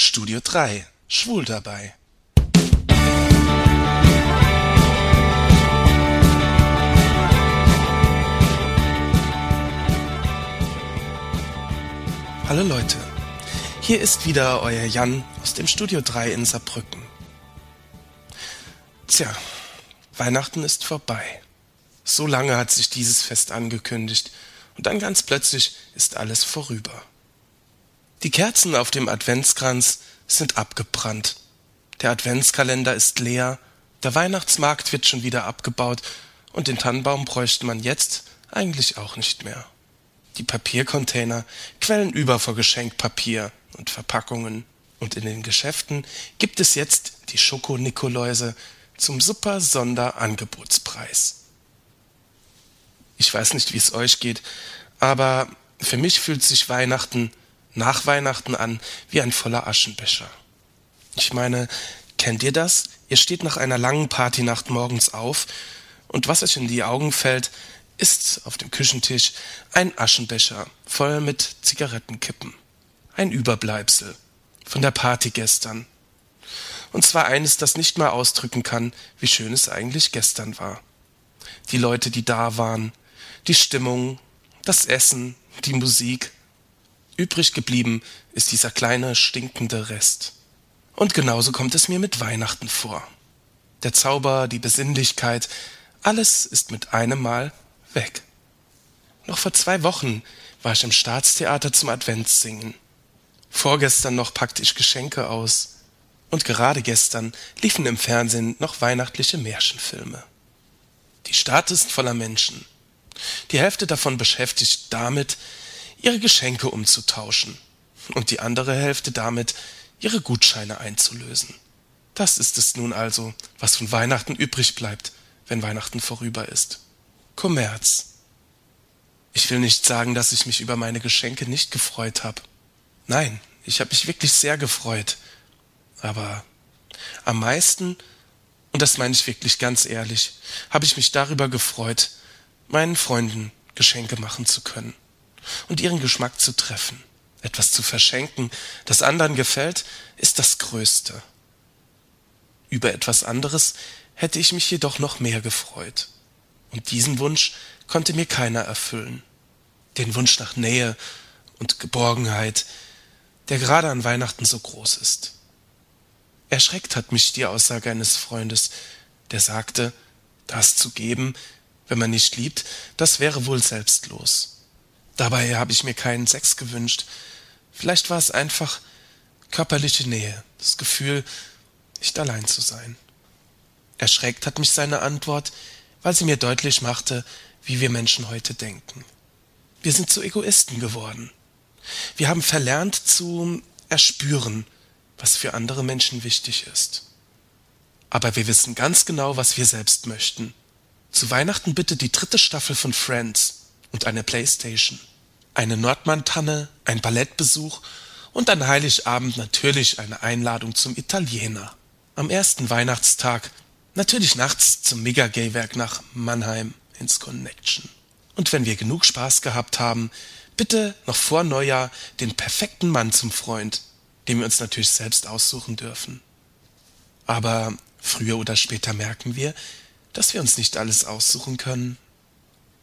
Studio 3 Schwul dabei. Hallo Leute, hier ist wieder euer Jan aus dem Studio 3 in Saarbrücken. Tja, Weihnachten ist vorbei. So lange hat sich dieses Fest angekündigt und dann ganz plötzlich ist alles vorüber. Die Kerzen auf dem Adventskranz sind abgebrannt. Der Adventskalender ist leer, der Weihnachtsmarkt wird schon wieder abgebaut und den Tannenbaum bräuchte man jetzt eigentlich auch nicht mehr. Die Papiercontainer quellen über vor Geschenkpapier und Verpackungen und in den Geschäften gibt es jetzt die Schoko-Nikoläuse zum super Sonderangebotspreis. Ich weiß nicht, wie es euch geht, aber für mich fühlt sich Weihnachten nach Weihnachten an wie ein voller Aschenbecher. Ich meine, kennt ihr das? Ihr steht nach einer langen Partynacht morgens auf und was euch in die Augen fällt, ist auf dem Küchentisch ein Aschenbecher voll mit Zigarettenkippen. Ein Überbleibsel von der Party gestern. Und zwar eines, das nicht mal ausdrücken kann, wie schön es eigentlich gestern war. Die Leute, die da waren, die Stimmung, das Essen, die Musik. Übrig geblieben ist dieser kleine, stinkende Rest. Und genauso kommt es mir mit Weihnachten vor. Der Zauber, die Besinnlichkeit, alles ist mit einem Mal weg. Noch vor zwei Wochen war ich im Staatstheater zum Adventssingen. Vorgestern noch packte ich Geschenke aus. Und gerade gestern liefen im Fernsehen noch weihnachtliche Märchenfilme. Die Stadt ist voller Menschen. Die Hälfte davon beschäftigt damit, ihre Geschenke umzutauschen und die andere Hälfte damit, ihre Gutscheine einzulösen. Das ist es nun also, was von Weihnachten übrig bleibt, wenn Weihnachten vorüber ist. Kommerz. Ich will nicht sagen, dass ich mich über meine Geschenke nicht gefreut habe. Nein, ich habe mich wirklich sehr gefreut. Aber am meisten, und das meine ich wirklich ganz ehrlich, habe ich mich darüber gefreut, meinen Freunden Geschenke machen zu können und ihren Geschmack zu treffen. Etwas zu verschenken, das anderen gefällt, ist das Größte. Über etwas anderes hätte ich mich jedoch noch mehr gefreut. Und diesen Wunsch konnte mir keiner erfüllen. Den Wunsch nach Nähe und Geborgenheit, der gerade an Weihnachten so groß ist. Erschreckt hat mich die Aussage eines Freundes, der sagte, das zu geben, wenn man nicht liebt, das wäre wohl selbstlos. Dabei habe ich mir keinen Sex gewünscht. Vielleicht war es einfach körperliche Nähe, das Gefühl, nicht allein zu sein. Erschreckt hat mich seine Antwort, weil sie mir deutlich machte, wie wir Menschen heute denken. Wir sind zu Egoisten geworden. Wir haben verlernt zu erspüren, was für andere Menschen wichtig ist. Aber wir wissen ganz genau, was wir selbst möchten. Zu Weihnachten bitte die dritte Staffel von Friends und eine Playstation, eine Nordmann-Tanne, ein Ballettbesuch und an Heiligabend natürlich eine Einladung zum Italiener. Am ersten Weihnachtstag natürlich nachts zum Mega-Gay-Werk nach Mannheim ins Connection. Und wenn wir genug Spaß gehabt haben, bitte noch vor Neujahr den perfekten Mann zum Freund, den wir uns natürlich selbst aussuchen dürfen. Aber früher oder später merken wir, dass wir uns nicht alles aussuchen können.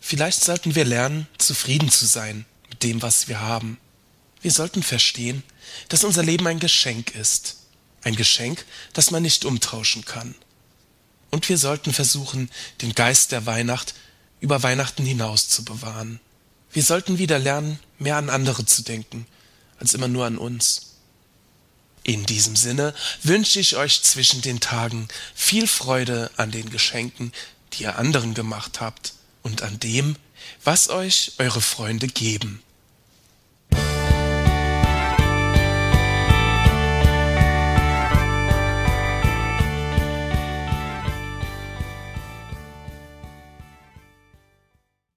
Vielleicht sollten wir lernen, zufrieden zu sein mit dem, was wir haben. Wir sollten verstehen, dass unser Leben ein Geschenk ist. Ein Geschenk, das man nicht umtauschen kann. Und wir sollten versuchen, den Geist der Weihnacht über Weihnachten hinaus zu bewahren. Wir sollten wieder lernen, mehr an andere zu denken, als immer nur an uns. In diesem Sinne wünsche ich euch zwischen den Tagen viel Freude an den Geschenken, die ihr anderen gemacht habt und an dem, was euch eure Freunde geben.